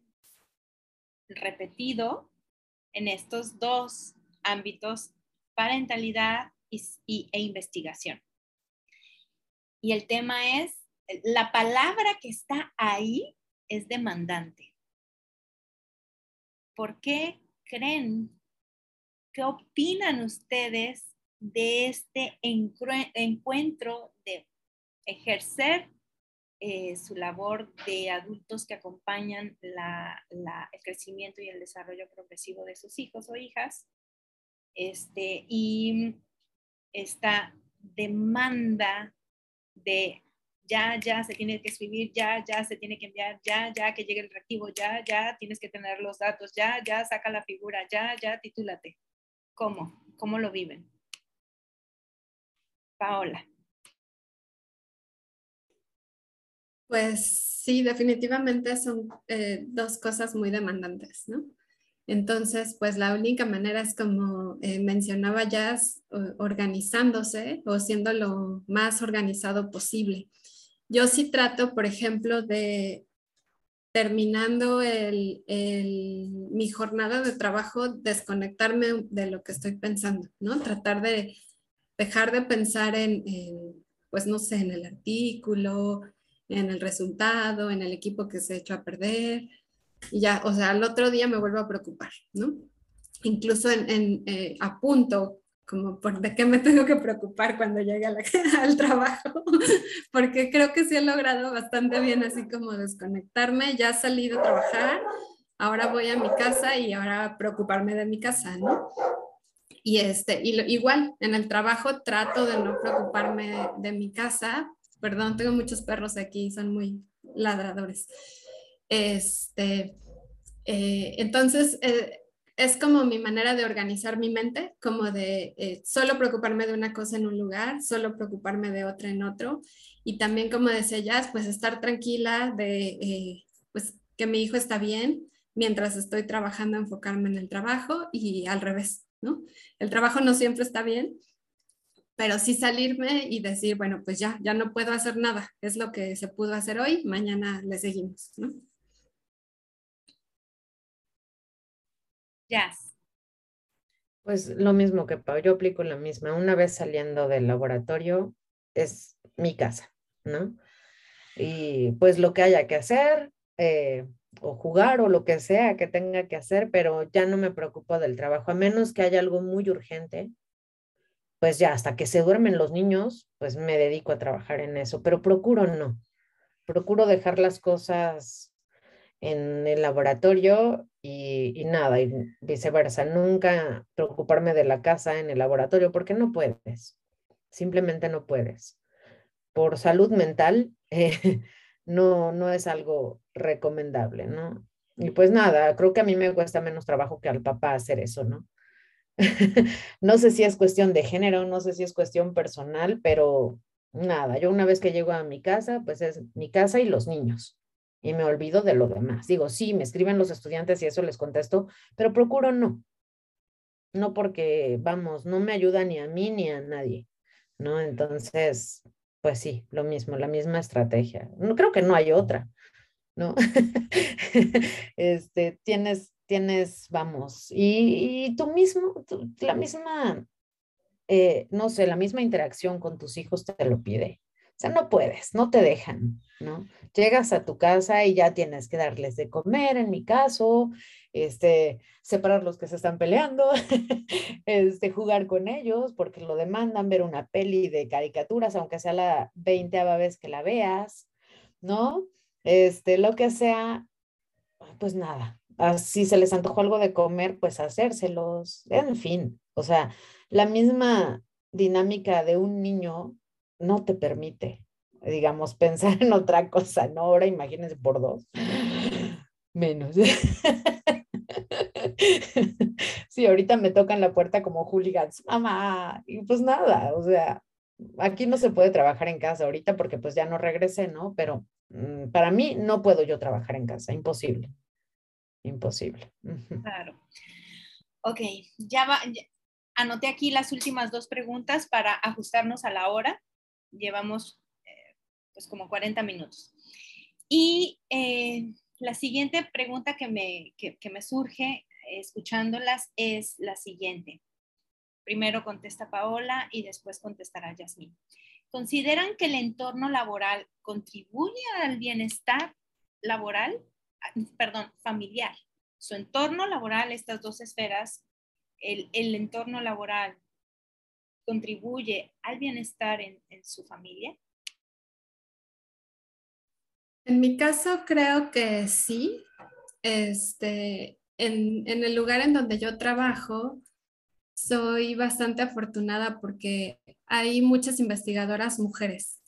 repetido en estos dos ámbitos, parentalidad y, e investigación? Y el tema es, la palabra que está ahí es demandante. ¿Por qué creen? ¿Qué opinan ustedes de este encuentro de ejercer eh, su labor de adultos que acompañan el crecimiento y el desarrollo progresivo de sus hijos o hijas? Este, y esta demanda de ya, ya se tiene que escribir, ya, ya se tiene que enviar, ya, ya que llegue el reactivo, ya, ya tienes que tener los datos, ya, ya saca la figura, ya, ya titúlate. ¿Cómo? ¿Cómo lo viven? Paola. Pues sí, definitivamente son eh, dos cosas muy demandantes, ¿no? Entonces, pues la única manera es como eh, mencionaba ya, organizándose o siendo lo más organizado posible. Yo sí trato, por ejemplo, de terminando mi jornada de trabajo, desconectarme de lo que estoy pensando, ¿no? Tratar de dejar de pensar en, pues no sé, en el artículo, en el resultado, en el equipo que se ha hecho a perder. Y ya, o sea, al otro día me vuelvo a preocupar, ¿no? Incluso en, en eh, como por de qué me tengo que preocupar cuando llegue (laughs) al trabajo, (laughs) porque creo que sí he logrado bastante bien así como desconectarme, ya salido a trabajar, ahora voy a mi casa y ahora preocuparme de mi casa, ¿no? Y, este, y igual, en el trabajo trato de no preocuparme de, mi casa, perdón, tengo muchos perros aquí, son muy ladradores. Este, eh, entonces, eh, es como mi manera de organizar mi mente, como de eh, solo preocuparme de una cosa en un lugar, solo preocuparme de otra en otro. Y también, como decía Jazz, pues estar tranquila de eh, pues que mi hijo está bien mientras estoy trabajando, enfocarme en el trabajo y al revés, ¿no? El trabajo no siempre está bien, pero sí salirme y decir, bueno, pues ya, ya no puedo hacer nada, es lo que se pudo hacer hoy, mañana le seguimos, ¿no? Jazz. Pues lo mismo que Pau, yo aplico la misma. Una vez saliendo del laboratorio es mi casa, ¿no? Y pues lo que haya que hacer, eh, o jugar o lo que sea que tenga que hacer, pero ya no me preocupo del trabajo, a menos que haya algo muy urgente, pues ya hasta que se duermen los niños, pues me dedico a trabajar en eso, pero procuro no, procuro dejar las cosas en el laboratorio y, nada, y viceversa, nunca preocuparme de la casa en el laboratorio porque no puedes, simplemente no puedes. Por salud mental, (laughs) eh, no, no es algo recomendable, ¿no? Y pues nada, creo que a mí me cuesta menos trabajo que al papá hacer eso, ¿no? (laughs) no sé si es cuestión de género, no sé si es cuestión personal, pero nada, yo una vez que llego a mi casa, pues es mi casa y los niños y me olvido de lo demás. Digo, sí, me escriben los estudiantes y eso les contesto, pero procuro no. No porque, vamos, no me ayuda ni a mí ni a nadie, ¿no? Entonces, pues sí, lo mismo, la misma estrategia. No creo que no hay otra, ¿no? (laughs) este, tienes, tienes, vamos, y, tú mismo, la misma, eh, no sé, la misma interacción con tus hijos te lo pide. Sea, no puedes, no te dejan, ¿no? Llegas a tu casa y ya tienes que darles de comer, en mi caso, este, separar los que se están peleando, (laughs) este, jugar con ellos porque lo demandan, ver una peli de caricaturas, aunque sea la veinteava vez que la veas, ¿no? Este, lo que sea, pues nada, si se les antojó algo de comer, pues hacérselos, en fin, o sea, la misma dinámica de un niño no te permite, digamos, pensar (laughs) en otra cosa, ¿no? Ahora imagínense por dos. (gasps) Menos. (laughs) Sí, ahorita me tocan la puerta como hooligans, mamá, y pues nada, o sea, aquí no se puede trabajar en casa ahorita porque pues ya no regresé, ¿no? Pero mm, para mí no puedo yo trabajar en casa, imposible, imposible. Claro. Ok, ya va, anoté aquí las últimas dos preguntas para ajustarnos a la hora llevamos eh, pues como 40 minutos. Y eh, la siguiente pregunta que me, que, me surge escuchándolas es la siguiente. Primero contesta Paola y después contestará Yasmín. ¿Consideran que el entorno laboral contribuye al bienestar laboral, perdón, familiar? Su entorno laboral, estas dos esferas, el, entorno laboral contribuye al bienestar en, en su familia? En mi caso creo que sí. Este, en, el lugar en donde yo trabajo, soy bastante afortunada porque hay muchas investigadoras mujeres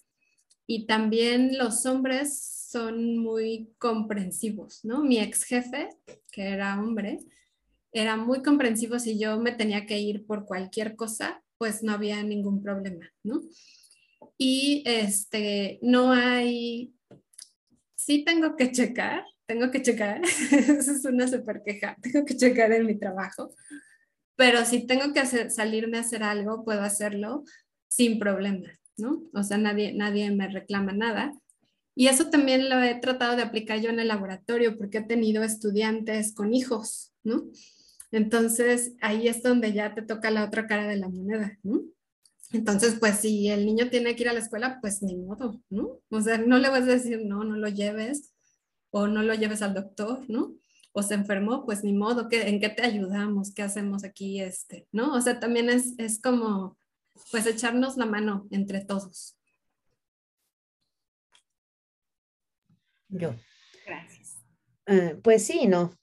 y también los hombres son muy comprensivos, ¿no? Mi ex jefe, que era hombre, era muy comprensivo si yo me tenía que ir por cualquier cosa, pues no había ningún problema, ¿no? Y este, no hay sí tengo que checar, tengo que checar, (laughs) eso es una super queja, tengo que checar en mi trabajo, pero si tengo que hacer, salirme a hacer algo, puedo hacerlo sin problema, ¿no? O sea, nadie, nadie me reclama nada. Y eso también lo he tratado de aplicar yo en el laboratorio porque he tenido estudiantes con hijos, ¿no? Entonces, ahí es donde ya te toca la otra cara de la moneda, ¿no? Entonces, pues si el niño tiene que ir a la escuela, pues ni modo, ¿no? O sea, no le vas a decir, no, no lo lleves o no lo lleves al doctor, ¿no? O se enfermó, pues ni modo, ¿en qué te ayudamos? ¿Qué hacemos aquí? Este, ¿no? O sea, también es, es como, pues echarnos la mano entre todos. Yo. Gracias. Eh, pues sí, no.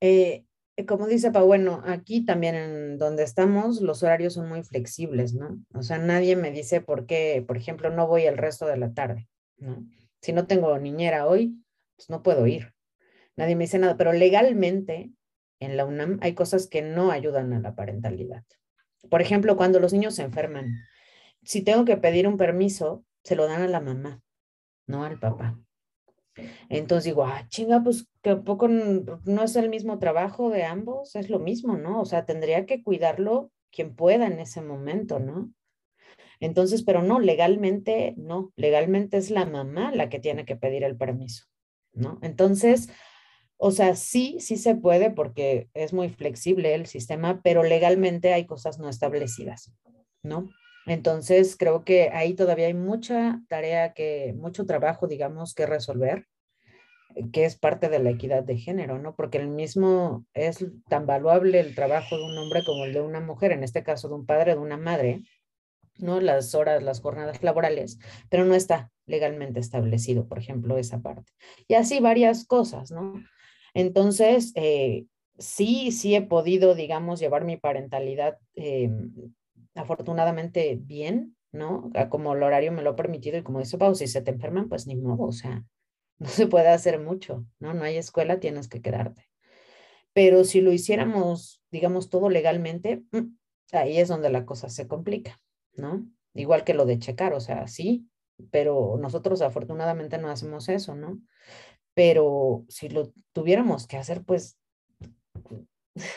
Eh, como dice Pa, bueno, aquí también en donde estamos los horarios son muy flexibles, ¿no? O sea, nadie me dice por qué, por ejemplo, no voy el resto de la tarde, ¿no? Si no tengo niñera hoy, pues no puedo ir. Nadie me dice nada, pero legalmente en la UNAM hay cosas que no ayudan a la parentalidad. Por ejemplo, cuando los niños se enferman, si tengo que pedir un permiso, se lo dan a la mamá, no al papá. Entonces digo, ah, chinga, pues que poco no es el mismo trabajo de ambos, es lo mismo, ¿no? O sea, tendría que cuidarlo quien pueda en ese momento, ¿no? Entonces, pero no, legalmente no, legalmente es la mamá la que tiene que pedir el permiso, ¿no? Entonces, o sea, sí, sí se puede porque es muy flexible el sistema, pero legalmente hay cosas no establecidas, ¿no? Entonces, creo que ahí todavía hay mucha tarea que, mucho trabajo, digamos, que resolver, eh, que es parte de la equidad de género, ¿no? Porque el mismo es tan valuable el trabajo de un hombre como el de una mujer, en este caso de un padre, de una madre, ¿no? Las horas, las jornadas laborales, pero no está legalmente establecido, por ejemplo, esa parte. Y así varias cosas, ¿no? Entonces, eh, sí, sí he podido, digamos, llevar mi parentalidad em, afortunadamente bien, ¿no? Como el horario me lo ha permitido y como dice Pau, si se te enferman, pues ni modo, o sea, (laughs) no se puede hacer mucho, ¿no? No hay escuela, tienes que quedarte. Pero si lo hiciéramos, digamos, todo legalmente, mm, ahí es donde la cosa se complica, ¿no? Igual que lo de checar, o sea, sí, pero nosotros afortunadamente no hacemos eso, ¿no? Pero si lo tuviéramos que hacer, pues, (laughs)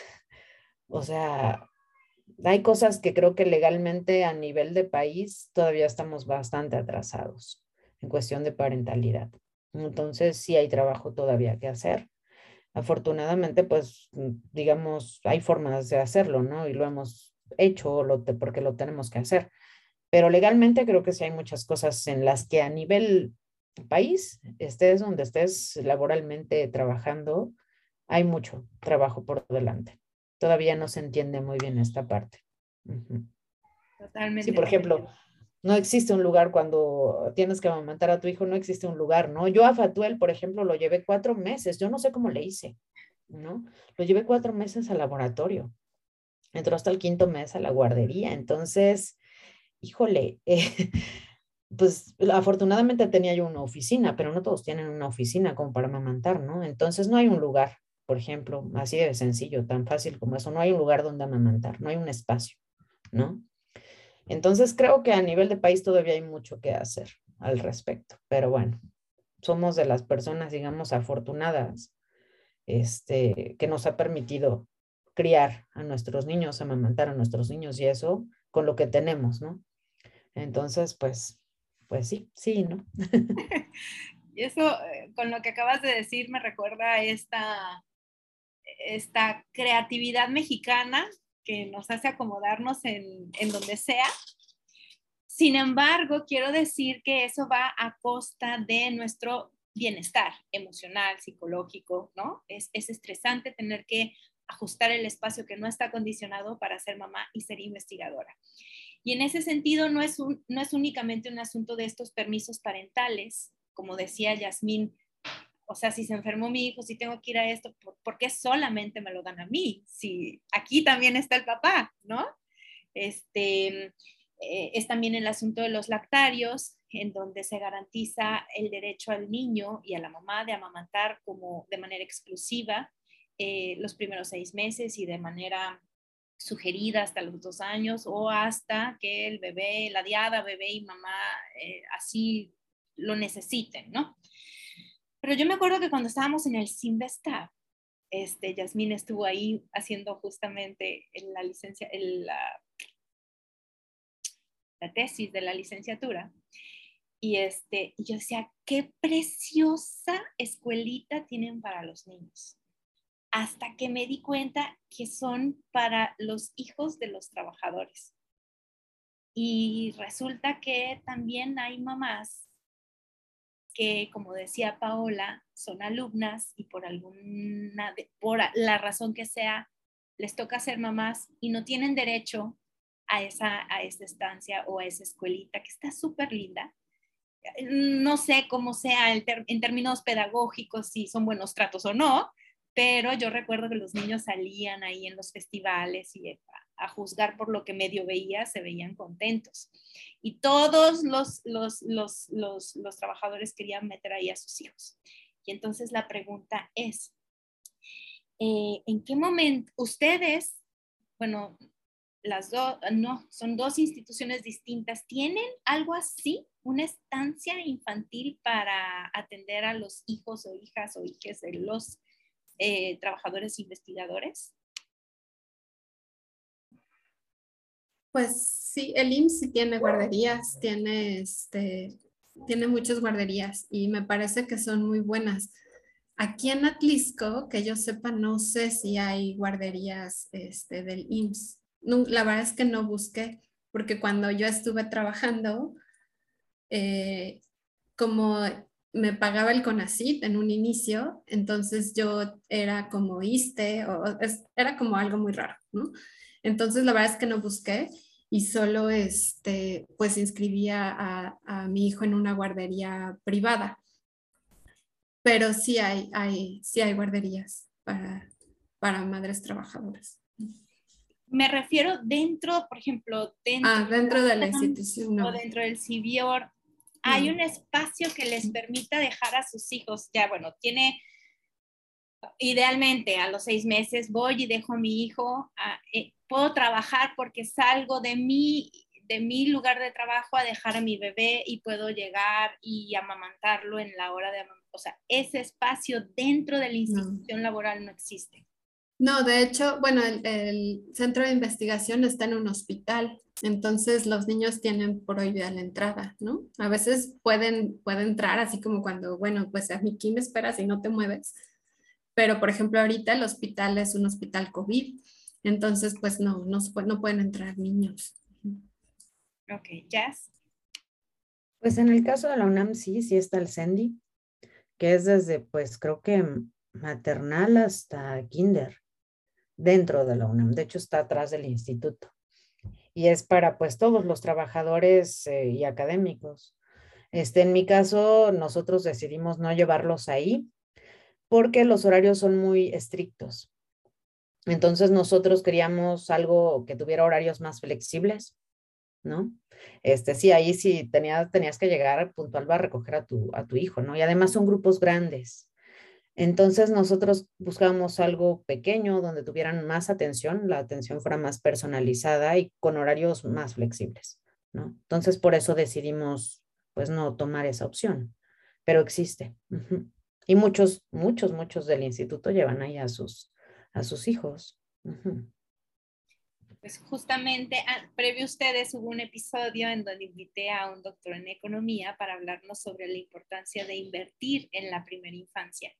o sea, hay cosas que creo que legalmente a nivel de país todavía estamos bastante atrasados en cuestión de parentalidad. Entonces sí hay trabajo todavía que hacer. Afortunadamente, pues digamos, hay formas de hacerlo, ¿no? Y lo hemos hecho porque lo tenemos que hacer. Pero legalmente creo que sí hay muchas cosas en las que a nivel país, estés donde estés laboralmente trabajando, hay mucho trabajo por delante todavía no se entiende muy bien esta parte. Totalmente. Sí, por ejemplo, no existe un lugar cuando tienes que amamantar a tu hijo, no existe un lugar, ¿no? Yo a Fatuel, por ejemplo, lo llevé cuatro meses, yo no sé cómo le hice, ¿no? Lo llevé cuatro meses al laboratorio, entró hasta el quinto mes a la guardería, entonces, híjole, eh, (laughs) pues afortunadamente tenía yo una oficina, pero no todos tienen una oficina como para amamantar, ¿no? Entonces no hay un lugar por ejemplo, así de sencillo, tan fácil como eso. No hay un lugar donde amamantar, no hay un espacio, ¿no? Entonces creo que a nivel de país todavía hay mucho que hacer al respecto, pero bueno, somos de las personas, digamos, afortunadas, este, que nos ha permitido criar a nuestros niños, amamantar a nuestros niños y eso con lo que tenemos, ¿no? Entonces, pues, pues sí, sí, ¿no? (laughs) Y eso, eh, con lo que acabas de decir, me recuerda esta, esta creatividad mexicana que nos hace acomodarnos en, en donde sea. Sin embargo, quiero decir que eso va a costa de nuestro bienestar emocional, psicológico, ¿no? Es, es estresante tener que ajustar el espacio que no está condicionado para ser mamá y ser investigadora. Y en ese sentido no es, un, no es únicamente un asunto de estos permisos parentales, como decía Yasmín, o sea, si se enfermó mi hijo, si tengo que ir a esto, ¿por, qué solamente me lo dan a mí? Si aquí también está el papá, ¿no? Este, eh, es también el asunto de los lactarios, en donde se garantiza el derecho al niño y a la mamá de amamantar como de manera exclusiva eh, los primeros seis meses y de manera sugerida hasta los dos años o hasta que el bebé, la diada, bebé y mamá eh, así lo necesiten, ¿no? Pero yo me acuerdo que cuando estábamos en el Simvestab, este, Yasmín estuvo ahí haciendo justamente en la licencia, la, la tesis de la licenciatura. Y, este, yo decía, qué preciosa escuelita tienen para los niños hasta que me di cuenta que son para los hijos de los trabajadores. Y resulta que también hay mamás que, como decía Paola, son alumnas y por alguna, por la razón que sea, les toca ser mamás y no tienen derecho a esa, a esa estancia o a esa escuelita que está súper linda. No sé cómo sea en términos pedagógicos, si son buenos tratos o no, pero yo recuerdo que los niños salían ahí en los festivales y a, juzgar por lo que medio veía, se veían contentos. Y todos los, los, los, los, trabajadores querían meter ahí a sus hijos. Y entonces la pregunta es, eh, ¿en qué momento ustedes, bueno, las dos, no, son dos instituciones distintas, ¿tienen algo así, una estancia infantil para atender a los hijos o hijas o hijas de los eh, trabajadores investigadores? Pues sí, el IMSS tiene guarderías, tiene, este, tiene muchas guarderías y me parece que son muy buenas. Aquí en Atlisco, que yo sepa, no sé si hay guarderías este, del IMSS. la verdad es que no busqué, porque cuando yo estuve trabajando, eh, como me pagaba el CONACIT en un inicio, entonces yo era como ISTE, o era como algo muy raro, ¿no? Entonces la verdad es que no busqué y solo este, pues inscribía a, a mi hijo en una guardería privada. Pero sí hay, hay, sí hay guarderías para, para madres trabajadoras. Me refiero dentro, por ejemplo, dentro, ah, dentro de la institución. O dentro del CIVIOR, hay un espacio que les permita dejar a sus hijos, ya bueno, tiene, idealmente a los seis meses voy y dejo a mi hijo, eh, puedo trabajar porque salgo de mi, de mi lugar de trabajo a dejar a mi bebé y puedo llegar y amamantarlo en la hora de amamantar. O sea, ese espacio dentro de la institución laboral no existe. No, de hecho, bueno, el, centro de investigación está en un hospital, entonces los niños tienen prohibida la entrada, ¿no? A veces pueden, pueden entrar así como cuando, bueno, pues a ¿quién me espera si no te mueves? Pero, por ejemplo, ahorita el hospital es un hospital COVID, entonces, pues no, no, no pueden entrar niños. Ok, Jazz. Pues en el caso de la UNAM sí, sí está el CENDI, que es desde, pues creo que maternal hasta kinder dentro de la UNAM. De hecho, está atrás del instituto. Y es para pues todos los trabajadores eh, y académicos. Este, en mi caso, nosotros decidimos no llevarlos ahí porque los horarios son muy estrictos. Entonces nosotros queríamos algo que tuviera horarios más flexibles, ¿no? Este, sí, ahí sí tenías, que llegar puntual para recoger a tu, a tu hijo, ¿no? Y además son grupos grandes. Entonces nosotros buscábamos algo pequeño donde tuvieran más atención, la atención fuera más personalizada y con horarios más flexibles, ¿no? Entonces por eso decidimos pues no tomar esa opción, pero existe. Y muchos, muchos, muchos del instituto llevan ahí a sus, a sus hijos. Pues justamente, ah, previo a ustedes, hubo un episodio en donde invité a un doctor en economía para hablarnos sobre la importancia de invertir en la primera infancia.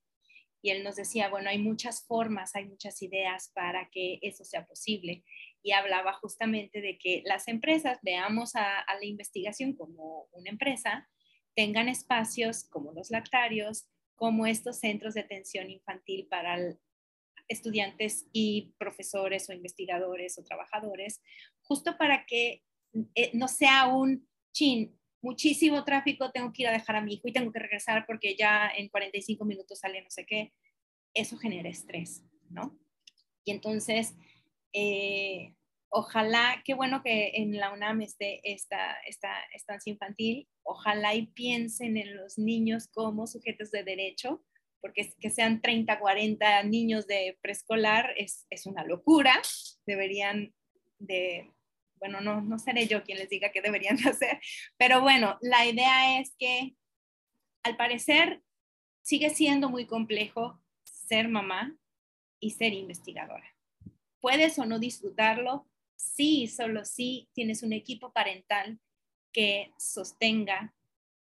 Y él nos decía, bueno, hay muchas formas, hay muchas ideas para que eso sea posible. Y hablaba justamente de que las empresas, veamos a, a la investigación como una empresa, tengan espacios como los lactarios, como estos centros de atención infantil para estudiantes y profesores o investigadores o trabajadores, justo para que eh, no sea un chin, muchísimo tráfico, tengo que ir a dejar a mi hijo y tengo que regresar porque ya en 45 minutos sale no sé qué. Eso genera estrés, ¿no? Y entonces, eh, ojalá, qué bueno que en la UNAM esté esta, esta estancia infantil, ojalá y piensen en los niños como sujetos de derecho, porque que sean 30, 40 niños de preescolar es, es una locura. Deberían de, bueno, no, no seré yo quien les diga qué deberían hacer, pero bueno, la idea es que al parecer sigue siendo muy complejo ser mamá y ser investigadora. Puedes o no disfrutarlo, sí, solo sí tienes un equipo parental que sostenga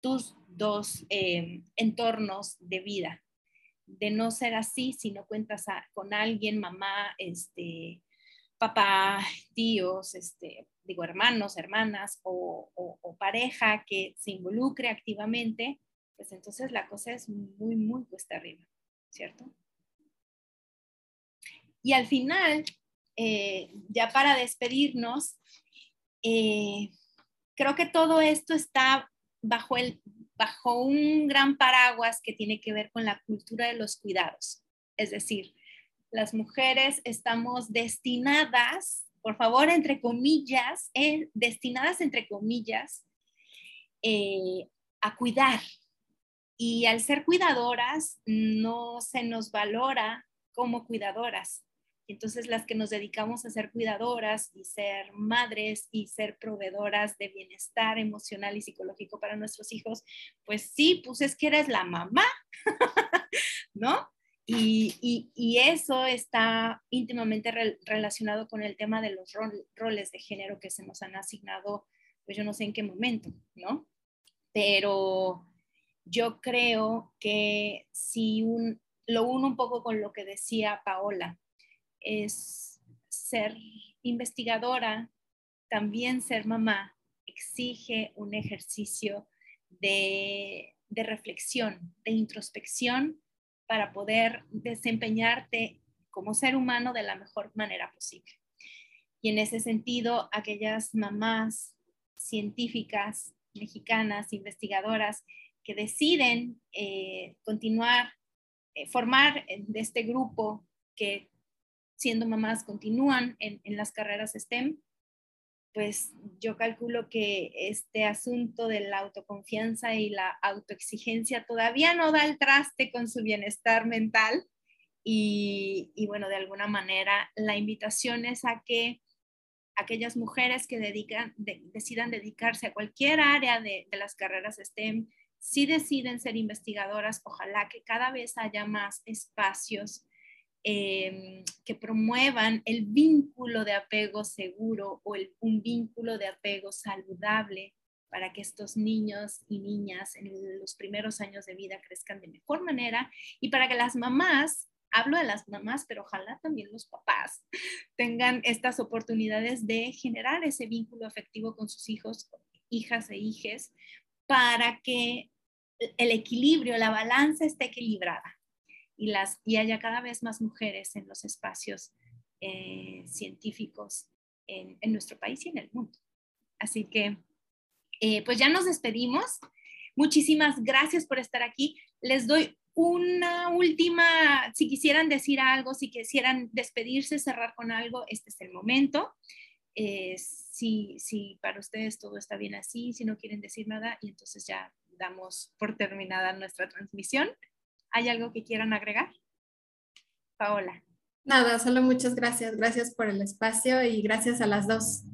tus dos eh, entornos de vida de no ser así si no cuentas con alguien, mamá, este, papá, tíos, este, digo, hermanos, hermanas o, pareja que se involucre activamente, pues entonces la cosa es muy, muy cuesta arriba, ¿cierto? Y al final, eh, ya para despedirnos, eh, creo que todo esto está bajo el bajo un gran paraguas que tiene que ver con la cultura de los cuidados. Es decir, las mujeres estamos destinadas, por favor, entre comillas, eh, destinadas entre comillas, a cuidar. Y al ser cuidadoras, no se nos valora como cuidadoras. Entonces las que nos dedicamos a ser cuidadoras y ser madres y ser proveedoras de bienestar emocional y psicológico para nuestros hijos, pues sí, pues es que eres la mamá, (laughs) ¿no? Y, eso está íntimamente relacionado con el tema de los roles de género que se nos han asignado, pues yo no sé en qué momento, ¿no? Pero yo creo que si un, lo uno un poco con lo que decía Paola, es ser investigadora, también ser mamá, exige un ejercicio de, reflexión, de introspección para poder desempeñarte como ser humano de la mejor manera posible. Y en ese sentido, aquellas mamás científicas mexicanas, investigadoras, que deciden eh, continuar, eh, formar de este grupo que siendo mamás continúan en, las carreras STEM, pues yo calculo que este asunto de la autoconfianza y la autoexigencia todavía no da el traste con su bienestar mental. Y, bueno, de alguna manera la invitación es a que aquellas mujeres que decidan dedicarse a cualquier área de, de las carreras STEM, si deciden ser investigadoras, ojalá que cada vez haya más espacios Em, que promuevan el vínculo de apego seguro o un vínculo de apego saludable para que estos niños y niñas en los primeros años de vida crezcan de mejor manera y para que las mamás, hablo de las mamás, pero ojalá también los papás (laughs) tengan estas oportunidades de generar ese vínculo afectivo con sus hijos, hijas e hijes, para que el equilibrio, la balanza esté equilibrada y, las, y haya cada vez más mujeres en los espacios eh, científicos en, en, nuestro país y en el mundo. Así que, eh, pues ya nos despedimos. Muchísimas gracias por estar aquí. Les doy una última, si quisieran decir algo, si quisieran despedirse, cerrar con algo, este es el momento. Eh, si, si para ustedes todo está bien así, si no quieren decir nada, y entonces ya damos por terminada nuestra transmisión. ¿Hay algo que quieran agregar? Paola. Nada, solo muchas gracias. Gracias por el espacio y gracias a las dos.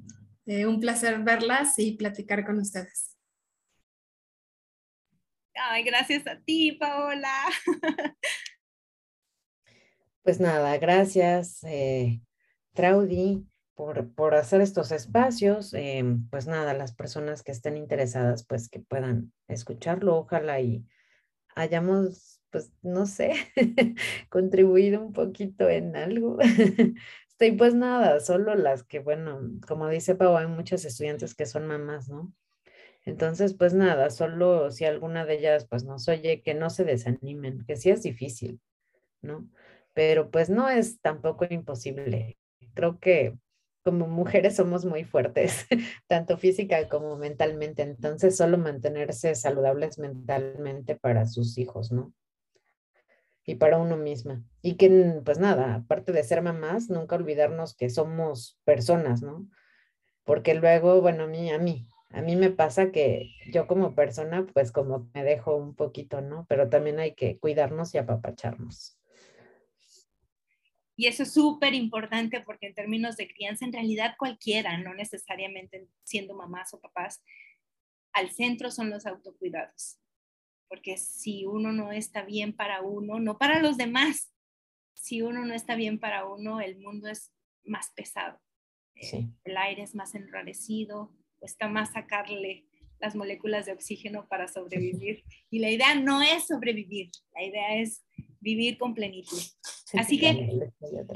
Eh, un placer verlas y platicar con ustedes. Ay, gracias a ti, Paola. (laughs) Pues nada, gracias, eh, Traudy. por, hacer estos espacios. Em, pues nada, las personas que estén interesadas, pues que puedan escucharlo, ojalá y hayamos, pues no sé, (laughs) contribuido un poquito en algo. (laughs) Estoy pues nada, solo las que, bueno, como dice Pau, hay muchos estudiantes que son mamás, ¿no? Entonces, pues nada, solo si alguna de ellas pues nos oye, que no se desanimen, que sí es difícil, ¿no? Pero pues no es tampoco imposible. Creo que como mujeres somos muy fuertes, (laughs) tanto física como mentalmente, entonces solo mantenerse saludables mentalmente para sus hijos, ¿no? Y para uno misma. Y que, pues nada, aparte de ser mamás, nunca olvidarnos que somos personas, ¿no? Porque luego, bueno, a mí, a mí, a mí me pasa que yo como persona, pues como me dejo un poquito, ¿no? Pero también hay que cuidarnos y apapacharnos. Y eso es súper importante porque en términos de crianza, en realidad cualquiera, no necesariamente siendo mamás o papás, al centro son los autocuidados. Porque si uno no está bien para uno, no para los demás, si uno no está bien para uno, el mundo es más pesado. Eh, el aire es más enrarecido, cuesta más sacarle las moléculas de oxígeno para sobrevivir. (laughs) Y la idea no es sobrevivir, la idea es vivir con plenitud. Así que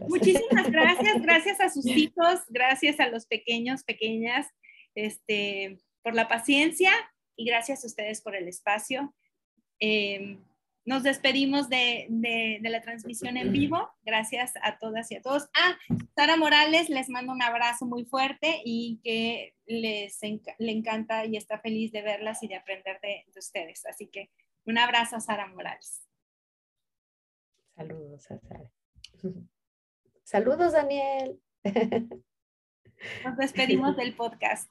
muchísimas gracias, (laughs) gracias a sus hijos, gracias a los pequeños, pequeñas, este, por la paciencia y gracias a ustedes por el espacio. Em, nos despedimos de, de, la transmisión en vivo. Gracias a todas y a todos. Ah, Sara Morales, les mando un abrazo muy fuerte y que les le encanta y está feliz de verlas y de aprender de, de ustedes. Así que un abrazo a Sara Morales. Saludos a Sara. (laughs) Saludos, Daniel. (laughs) Nos despedimos del podcast.